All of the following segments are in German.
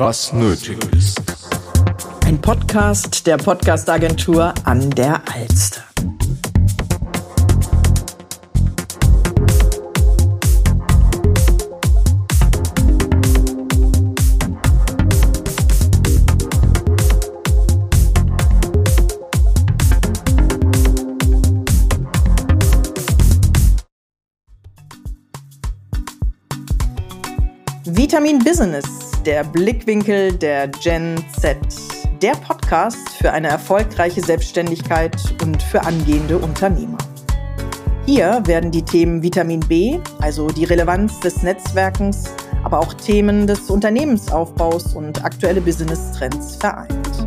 was nötig ist. Ein Podcast der Podcastagentur an der Alster. Vitamin Business, der Blickwinkel der Gen Z. Der Podcast für eine erfolgreiche Selbstständigkeit und für angehende Unternehmer. Hier werden die Themen Vitamin B, also die Relevanz des Netzwerkens, aber auch Themen des Unternehmensaufbaus und aktuelle Business-Trends vereint.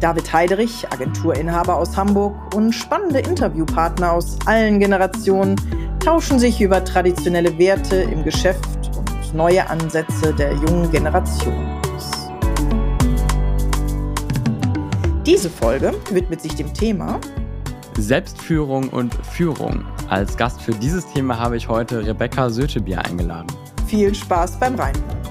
David Heiderich, Agenturinhaber aus Hamburg und spannende Interviewpartner aus allen Generationen tauschen sich über traditionelle Werte im Geschäft neue Ansätze der jungen Generation aus. Diese Folge widmet sich dem Thema Selbstführung und Führung. Als Gast für dieses Thema habe ich heute Rebecca Sötebier eingeladen. Viel Spaß beim Reinhören.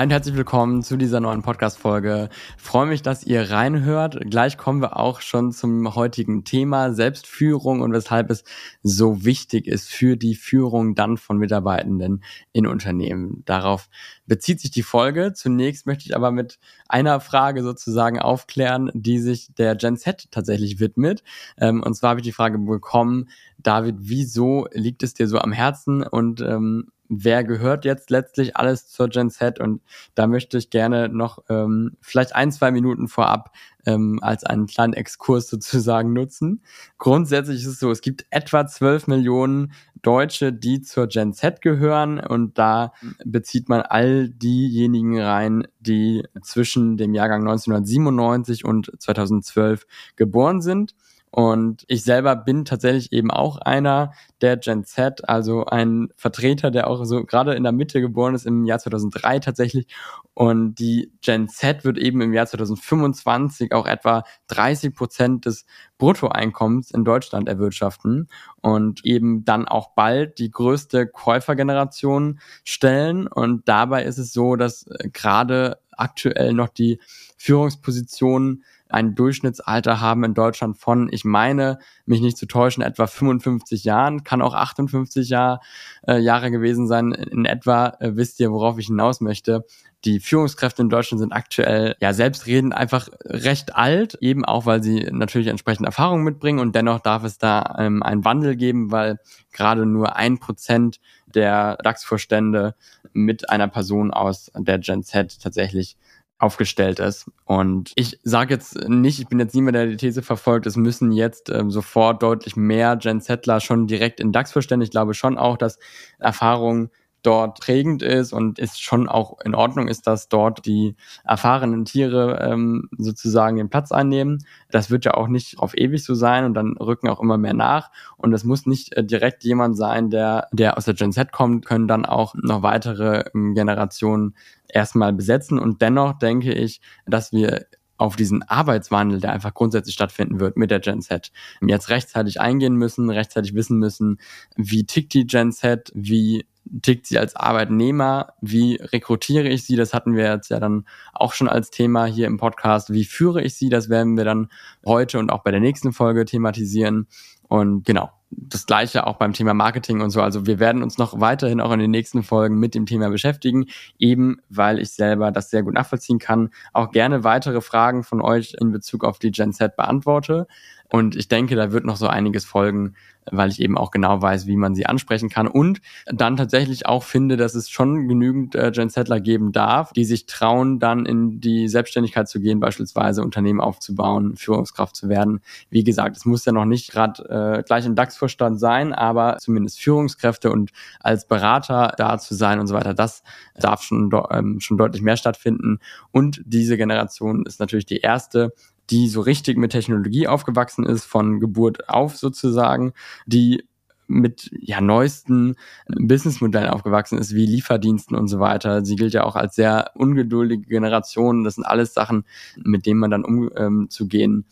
Hi und herzlich willkommen zu dieser neuen Podcast-Folge. Freue mich, dass ihr reinhört. Gleich kommen wir auch schon zum heutigen Thema Selbstführung und weshalb es so wichtig ist für die Führung dann von Mitarbeitenden in Unternehmen. Darauf bezieht sich die Folge. Zunächst möchte ich aber mit einer Frage sozusagen aufklären, die sich der Gen Z tatsächlich widmet. Ähm, und zwar habe ich die Frage bekommen, David, wieso liegt es dir so am Herzen und ähm, wer gehört jetzt letztlich alles zur Gen Z und da möchte ich gerne noch ähm, vielleicht ein, zwei Minuten vorab ähm, als einen kleinen Exkurs sozusagen nutzen. Grundsätzlich ist es so, es gibt etwa 12 Millionen Deutsche, die zur Gen Z gehören und da bezieht man all diejenigen rein, die zwischen dem Jahrgang 1997 und 2012 geboren sind. Und ich selber bin tatsächlich eben auch einer der Gen Z, also ein Vertreter, der auch so gerade in der Mitte geboren ist, im Jahr 2003 tatsächlich. Und die Gen Z wird eben im Jahr 2025 auch etwa 30 Prozent des Bruttoeinkommens in Deutschland erwirtschaften und eben dann auch bald die größte Käufergeneration stellen. Und dabei ist es so, dass äh, gerade aktuell noch die Führungspositionen ein Durchschnittsalter haben in Deutschland von, ich meine, mich nicht zu täuschen, etwa 55 Jahren, kann auch 58 Jahr, äh, Jahre gewesen sein. In etwa äh, wisst ihr, worauf ich hinaus möchte. Die Führungskräfte in Deutschland sind aktuell ja selbstredend einfach recht alt, eben auch, weil sie natürlich entsprechend Erfahrung mitbringen und dennoch darf es da ähm, einen Wandel geben, weil gerade nur ein Prozent der DAX-Vorstände mit einer Person aus der Gen Z tatsächlich aufgestellt ist. Und ich sage jetzt nicht, ich bin jetzt niemand, der die These verfolgt, es müssen jetzt ähm, sofort deutlich mehr Gen Zettler schon direkt in DAX verstehen. Ich glaube schon auch, dass Erfahrung dort prägend ist und ist schon auch in Ordnung ist, dass dort die erfahrenen Tiere ähm, sozusagen den Platz einnehmen. Das wird ja auch nicht auf ewig so sein und dann rücken auch immer mehr nach. Und es muss nicht äh, direkt jemand sein, der, der aus der Gen Z kommt, können dann auch noch weitere ähm, Generationen erstmal besetzen. Und dennoch denke ich, dass wir auf diesen Arbeitswandel, der einfach grundsätzlich stattfinden wird mit der Gen Z, jetzt rechtzeitig eingehen müssen, rechtzeitig wissen müssen, wie tickt die Gen Z, wie tickt sie als Arbeitnehmer? Wie rekrutiere ich sie? Das hatten wir jetzt ja dann auch schon als Thema hier im Podcast. Wie führe ich sie? Das werden wir dann heute und auch bei der nächsten Folge thematisieren. Und genau, das gleiche auch beim Thema Marketing und so. Also wir werden uns noch weiterhin auch in den nächsten Folgen mit dem Thema beschäftigen, eben weil ich selber das sehr gut nachvollziehen kann. Auch gerne weitere Fragen von euch in Bezug auf die Gen Z beantworte. Und ich denke, da wird noch so einiges folgen, weil ich eben auch genau weiß, wie man sie ansprechen kann. Und dann tatsächlich auch finde, dass es schon genügend äh, Gen Settler geben darf, die sich trauen, dann in die Selbstständigkeit zu gehen, beispielsweise Unternehmen aufzubauen, Führungskraft zu werden. Wie gesagt, es muss ja noch nicht gerade äh, gleich im DAX-Vorstand sein, aber zumindest Führungskräfte und als Berater da zu sein und so weiter, das darf schon, ähm, schon deutlich mehr stattfinden. Und diese Generation ist natürlich die erste, die so richtig mit Technologie aufgewachsen ist, von Geburt auf sozusagen, die mit ja neuesten Businessmodellen aufgewachsen ist, wie Lieferdiensten und so weiter. Sie gilt ja auch als sehr ungeduldige Generation. Das sind alles Sachen, mit denen man dann umzugehen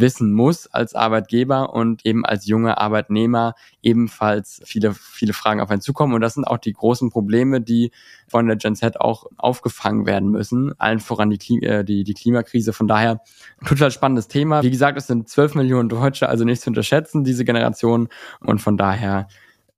wissen muss als Arbeitgeber und eben als junger Arbeitnehmer ebenfalls viele, viele Fragen auf einen zukommen. Und das sind auch die großen Probleme, die von der Gen Z auch aufgefangen werden müssen. Allen voran die, Klima, äh, die, die Klimakrise. Von daher total spannendes Thema. Wie gesagt, es sind 12 Millionen Deutsche, also nicht zu unterschätzen, diese Generation. Und von daher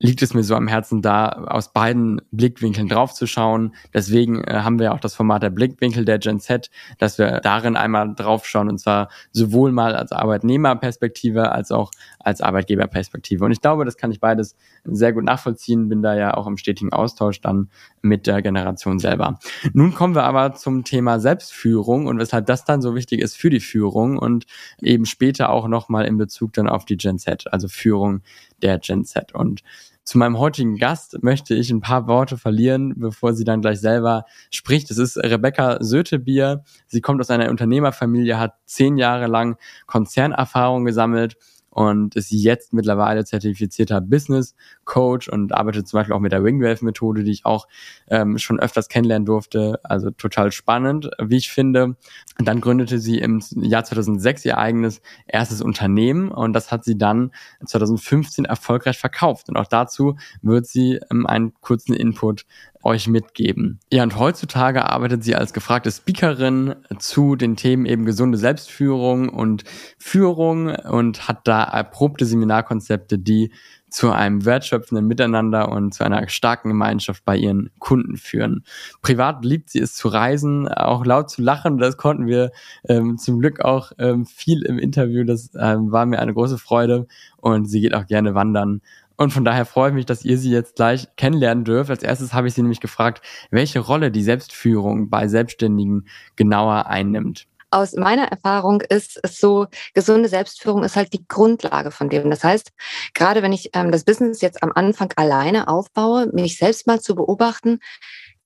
liegt es mir so am Herzen, da aus beiden Blickwinkeln draufzuschauen. Deswegen äh, haben wir auch das Format der Blickwinkel der Gen Z, dass wir darin einmal draufschauen und zwar sowohl mal als Arbeitnehmerperspektive als auch als Arbeitgeberperspektive. Und ich glaube, das kann ich beides sehr gut nachvollziehen, bin da ja auch im stetigen Austausch dann mit der Generation selber. Nun kommen wir aber zum Thema Selbstführung und weshalb das dann so wichtig ist für die Führung und eben später auch nochmal in Bezug dann auf die Gen Z, also Führung der Gen Z. Und zu meinem heutigen Gast möchte ich ein paar Worte verlieren, bevor sie dann gleich selber spricht. Es ist Rebecca Sötebier. Sie kommt aus einer Unternehmerfamilie, hat zehn Jahre lang Konzernerfahrung gesammelt und ist jetzt mittlerweile zertifizierter Business Coach und arbeitet zum Beispiel auch mit der Wingwave Methode, die ich auch ähm, schon öfters kennenlernen durfte. Also total spannend, wie ich finde. Und dann gründete sie im Jahr 2006 ihr eigenes erstes Unternehmen und das hat sie dann 2015 erfolgreich verkauft. Und auch dazu wird sie ähm, einen kurzen Input euch mitgeben. Ja, und heutzutage arbeitet sie als gefragte Speakerin zu den Themen eben gesunde Selbstführung und Führung und hat da erprobte Seminarkonzepte, die zu einem wertschöpfenden Miteinander und zu einer starken Gemeinschaft bei ihren Kunden führen. Privat liebt sie es zu reisen, auch laut zu lachen. Das konnten wir ähm, zum Glück auch ähm, viel im Interview. Das ähm, war mir eine große Freude und sie geht auch gerne wandern und von daher freue ich mich, dass ihr sie jetzt gleich kennenlernen dürft. Als erstes habe ich sie nämlich gefragt, welche Rolle die Selbstführung bei Selbstständigen genauer einnimmt aus meiner Erfahrung ist es so, gesunde Selbstführung ist halt die Grundlage von dem. Das heißt, gerade wenn ich ähm, das Business jetzt am Anfang alleine aufbaue, mich selbst mal zu beobachten,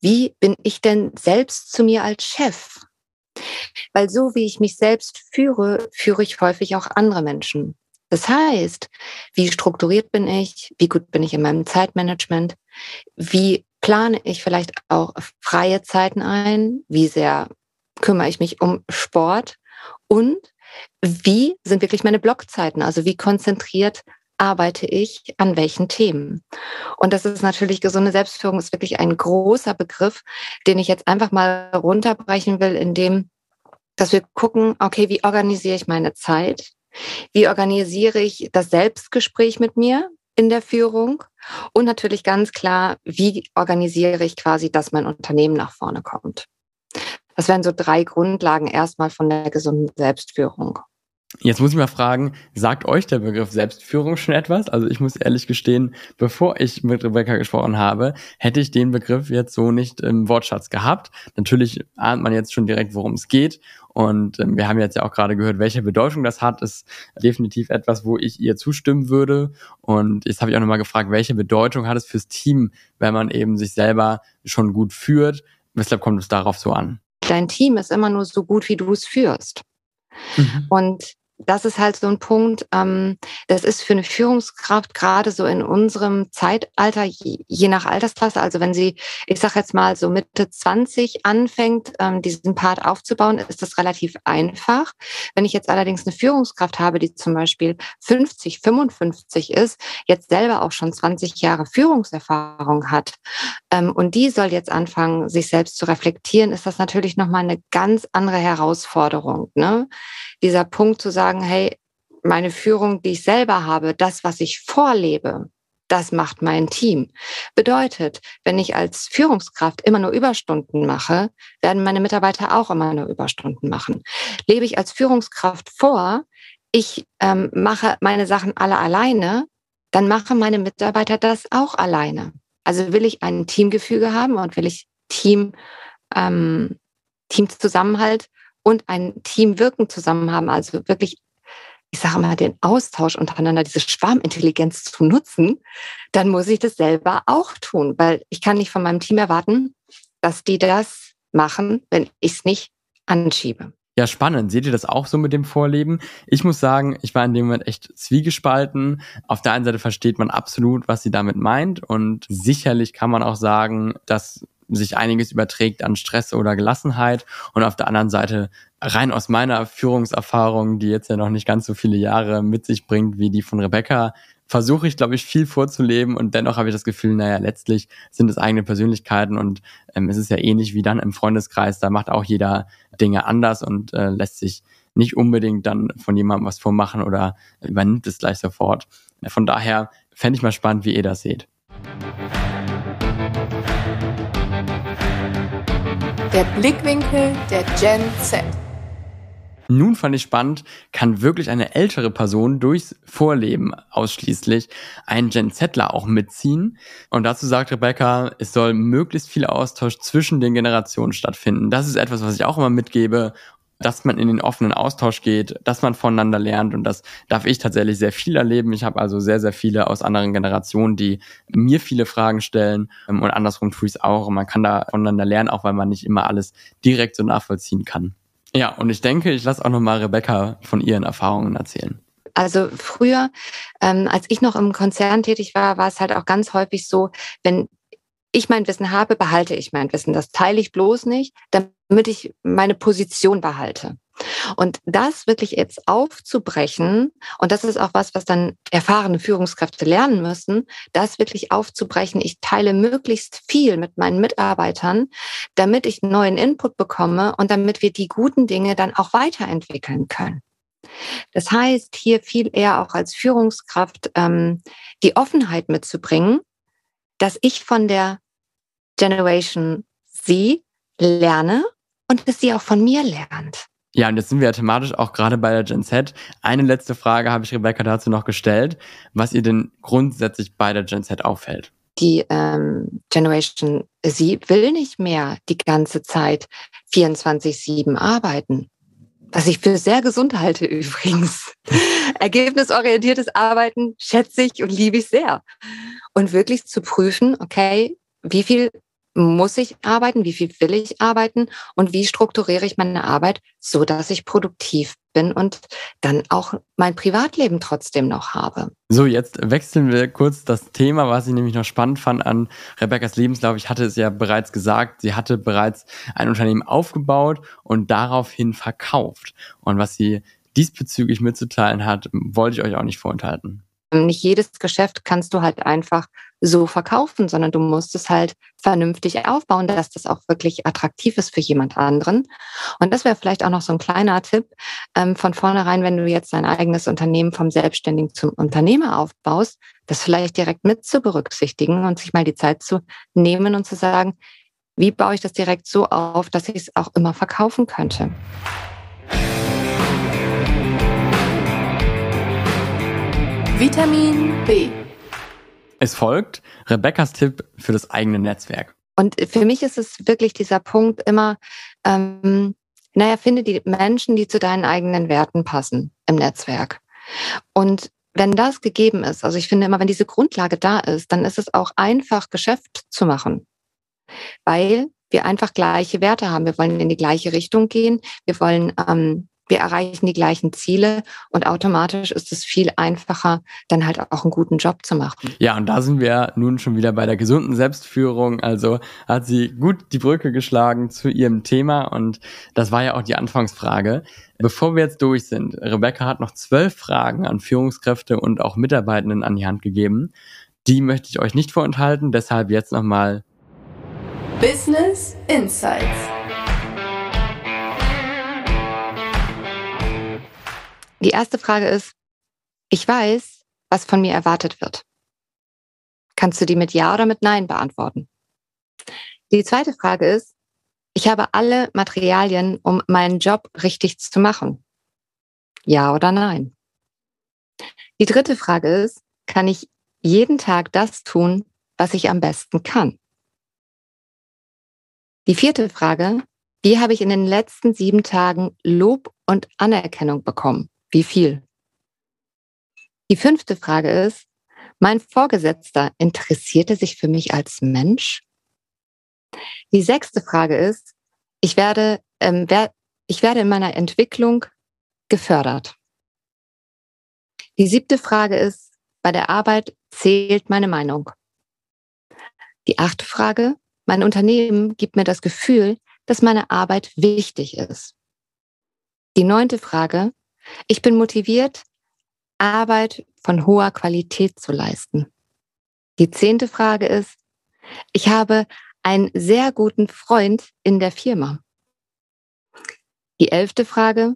wie bin ich denn selbst zu mir als Chef? Weil so wie ich mich selbst führe, führe ich häufig auch andere Menschen. Das heißt, wie strukturiert bin ich? Wie gut bin ich in meinem Zeitmanagement? Wie plane ich vielleicht auch freie Zeiten ein? Wie sehr kümmere ich mich um Sport? Und wie sind wirklich meine Blockzeiten? Also wie konzentriert arbeite ich an welchen Themen? Und das ist natürlich gesunde Selbstführung ist wirklich ein großer Begriff, den ich jetzt einfach mal runterbrechen will, indem dass wir gucken, okay, wie organisiere ich meine Zeit? Wie organisiere ich das Selbstgespräch mit mir in der Führung? Und natürlich ganz klar, wie organisiere ich quasi, dass mein Unternehmen nach vorne kommt? Das wären so drei Grundlagen erstmal von der gesunden Selbstführung. Jetzt muss ich mal fragen, sagt euch der Begriff Selbstführung schon etwas? Also ich muss ehrlich gestehen, bevor ich mit Rebecca gesprochen habe, hätte ich den Begriff jetzt so nicht im Wortschatz gehabt. Natürlich ahnt man jetzt schon direkt, worum es geht. Und ähm, wir haben jetzt ja auch gerade gehört, welche Bedeutung das hat, ist definitiv etwas, wo ich ihr zustimmen würde. Und jetzt habe ich auch nochmal gefragt, welche Bedeutung hat es fürs Team, wenn man eben sich selber schon gut führt? Weshalb kommt es darauf so an? Dein Team ist immer nur so gut, wie du es führst. Mhm. Und das ist halt so ein Punkt, ähm, das ist für eine Führungskraft gerade so in unserem Zeitalter, je, je nach Altersklasse, also wenn sie, ich sage jetzt mal so Mitte 20 anfängt, ähm, diesen Part aufzubauen, ist das relativ einfach. Wenn ich jetzt allerdings eine Führungskraft habe, die zum Beispiel 50, 55 ist, jetzt selber auch schon 20 Jahre Führungserfahrung hat ähm, und die soll jetzt anfangen, sich selbst zu reflektieren, ist das natürlich nochmal eine ganz andere Herausforderung. Ne? Dieser Punkt zu sagen, sagen, hey, meine Führung, die ich selber habe, das, was ich vorlebe, das macht mein Team. Bedeutet, wenn ich als Führungskraft immer nur Überstunden mache, werden meine Mitarbeiter auch immer nur Überstunden machen. Lebe ich als Führungskraft vor, ich ähm, mache meine Sachen alle alleine, dann machen meine Mitarbeiter das auch alleine. Also will ich ein Teamgefüge haben und will ich Team, ähm, Teamzusammenhalt und ein Teamwirken zusammen haben, also wirklich, ich sage mal, den Austausch untereinander, diese Schwarmintelligenz zu nutzen, dann muss ich das selber auch tun, weil ich kann nicht von meinem Team erwarten, dass die das machen, wenn ich es nicht anschiebe. Ja, spannend. Seht ihr das auch so mit dem Vorleben? Ich muss sagen, ich war in dem Moment echt zwiegespalten. Auf der einen Seite versteht man absolut, was sie damit meint und sicherlich kann man auch sagen, dass sich einiges überträgt an Stress oder Gelassenheit und auf der anderen Seite rein aus meiner Führungserfahrung, die jetzt ja noch nicht ganz so viele Jahre mit sich bringt wie die von Rebecca, versuche ich, glaube ich, viel vorzuleben und dennoch habe ich das Gefühl, naja, letztlich sind es eigene Persönlichkeiten und ähm, es ist ja ähnlich wie dann im Freundeskreis, da macht auch jeder Dinge anders und äh, lässt sich nicht unbedingt dann von jemandem was vormachen oder übernimmt es gleich sofort. Von daher fände ich mal spannend, wie ihr das seht. Der Blickwinkel der Gen Z. Nun fand ich spannend, kann wirklich eine ältere Person durchs Vorleben ausschließlich einen Gen Zler auch mitziehen? Und dazu sagt Rebecca, es soll möglichst viel Austausch zwischen den Generationen stattfinden. Das ist etwas, was ich auch immer mitgebe dass man in den offenen Austausch geht, dass man voneinander lernt und das darf ich tatsächlich sehr viel erleben. Ich habe also sehr, sehr viele aus anderen Generationen, die mir viele Fragen stellen ähm, und andersrum tue ich es auch und man kann da voneinander lernen, auch weil man nicht immer alles direkt so nachvollziehen kann. Ja, und ich denke, ich lasse auch nochmal Rebecca von ihren Erfahrungen erzählen. Also früher, ähm, als ich noch im Konzern tätig war, war es halt auch ganz häufig so, wenn ich mein Wissen habe, behalte ich mein Wissen. Das teile ich bloß nicht, damit ich meine Position behalte. Und das wirklich jetzt aufzubrechen, und das ist auch was, was dann erfahrene Führungskräfte lernen müssen, das wirklich aufzubrechen. Ich teile möglichst viel mit meinen Mitarbeitern, damit ich neuen Input bekomme und damit wir die guten Dinge dann auch weiterentwickeln können. Das heißt, hier viel eher auch als Führungskraft ähm, die Offenheit mitzubringen, dass ich von der Generation Z lerne und dass sie auch von mir lernt. Ja, und jetzt sind wir ja thematisch auch gerade bei der Gen Z. Eine letzte Frage habe ich Rebecca dazu noch gestellt, was ihr denn grundsätzlich bei der Gen Z auffällt. Die ähm, Generation Z will nicht mehr die ganze Zeit 24-7 arbeiten. Was ich für sehr gesund halte übrigens. Ergebnisorientiertes Arbeiten schätze ich und liebe ich sehr. Und wirklich zu prüfen, okay, wie viel muss ich arbeiten, wie viel will ich arbeiten und wie strukturiere ich meine Arbeit, so dass ich produktiv bin und dann auch mein Privatleben trotzdem noch habe. So, jetzt wechseln wir kurz das Thema, was ich nämlich noch spannend fand an Rebecca's Lebenslauf. Ich hatte es ja bereits gesagt, sie hatte bereits ein Unternehmen aufgebaut und daraufhin verkauft. Und was sie diesbezüglich mitzuteilen hat, wollte ich euch auch nicht vorenthalten. Nicht jedes Geschäft kannst du halt einfach so verkaufen, sondern du musst es halt vernünftig aufbauen, dass das auch wirklich attraktiv ist für jemand anderen. Und das wäre vielleicht auch noch so ein kleiner Tipp ähm, von vornherein, wenn du jetzt dein eigenes Unternehmen vom Selbstständigen zum Unternehmer aufbaust, das vielleicht direkt mit zu berücksichtigen und sich mal die Zeit zu nehmen und zu sagen, wie baue ich das direkt so auf, dass ich es auch immer verkaufen könnte. Vitamin B. Es folgt Rebecca's Tipp für das eigene Netzwerk. Und für mich ist es wirklich dieser Punkt immer, ähm, naja, finde die Menschen, die zu deinen eigenen Werten passen im Netzwerk. Und wenn das gegeben ist, also ich finde immer, wenn diese Grundlage da ist, dann ist es auch einfach, Geschäft zu machen. Weil wir einfach gleiche Werte haben. Wir wollen in die gleiche Richtung gehen. Wir wollen ähm, wir erreichen die gleichen Ziele und automatisch ist es viel einfacher, dann halt auch einen guten Job zu machen. Ja, und da sind wir nun schon wieder bei der gesunden Selbstführung. Also hat sie gut die Brücke geschlagen zu ihrem Thema und das war ja auch die Anfangsfrage. Bevor wir jetzt durch sind, Rebecca hat noch zwölf Fragen an Führungskräfte und auch Mitarbeitenden an die Hand gegeben. Die möchte ich euch nicht vorenthalten, deshalb jetzt nochmal Business Insights. Die erste Frage ist, ich weiß, was von mir erwartet wird. Kannst du die mit Ja oder mit Nein beantworten? Die zweite Frage ist, ich habe alle Materialien, um meinen Job richtig zu machen. Ja oder nein? Die dritte Frage ist, kann ich jeden Tag das tun, was ich am besten kann? Die vierte Frage, wie habe ich in den letzten sieben Tagen Lob und Anerkennung bekommen? Wie viel? Die fünfte Frage ist, mein Vorgesetzter interessierte sich für mich als Mensch? Die sechste Frage ist, ich werde, ähm, wer, ich werde in meiner Entwicklung gefördert. Die siebte Frage ist, bei der Arbeit zählt meine Meinung. Die achte Frage, mein Unternehmen gibt mir das Gefühl, dass meine Arbeit wichtig ist. Die neunte Frage. Ich bin motiviert, Arbeit von hoher Qualität zu leisten. Die zehnte Frage ist, ich habe einen sehr guten Freund in der Firma. Die elfte Frage,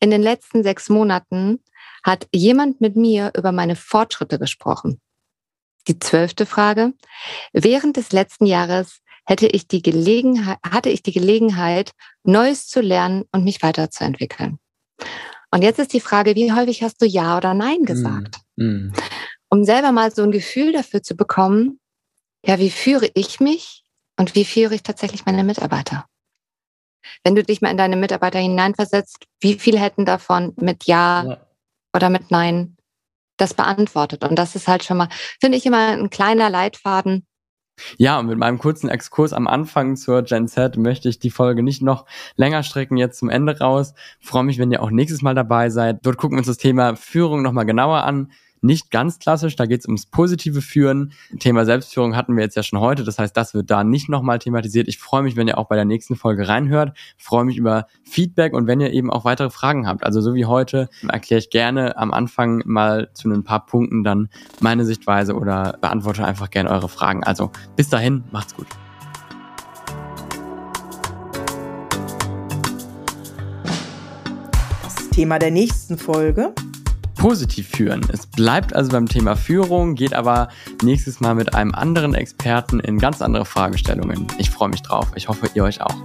in den letzten sechs Monaten hat jemand mit mir über meine Fortschritte gesprochen. Die zwölfte Frage, während des letzten Jahres hätte ich die Gelegenheit, hatte ich die Gelegenheit, Neues zu lernen und mich weiterzuentwickeln. Und jetzt ist die Frage, wie häufig hast du Ja oder Nein hm, gesagt? Mm, Um selber mal so ein Gefühl dafür zu bekommen, ja, wie führe ich mich und wie führe ich tatsächlich meine Mitarbeiter? Wenn du dich mal in deine Mitarbeiter hineinversetzt, wie viel hätten davon mit Ja, ja. oder mit Nein das beantwortet? Und das ist halt schon mal, finde ich immer ein kleiner Leitfaden, ja, und mit meinem kurzen Exkurs am Anfang zur Gen Z möchte ich die Folge nicht noch länger strecken, jetzt zum Ende raus. freue mich, wenn ihr auch nächstes Mal dabei seid. Dort gucken wir uns das Thema Führung nochmal genauer an nicht ganz klassisch, da geht es ums positive Führen. Thema Selbstführung hatten wir jetzt ja schon heute, das heißt, das wird da nicht nochmal thematisiert. Ich freue mich, wenn ihr auch bei der nächsten Folge reinhört, freue mich über Feedback und wenn ihr eben auch weitere Fragen habt. Also so wie heute erkläre ich gerne am Anfang mal zu ein paar Punkten dann meine Sichtweise oder beantworte einfach gerne eure Fragen. Also bis dahin, macht's gut. Das Thema der nächsten Folge positiv führen. Es bleibt also beim Thema Führung, geht aber nächstes Mal mit einem anderen Experten in ganz andere Fragestellungen. Ich freue mich drauf. Ich hoffe, ihr euch auch.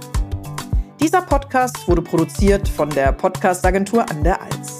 Dieser Podcast wurde produziert von der Podcastagentur an der Alz.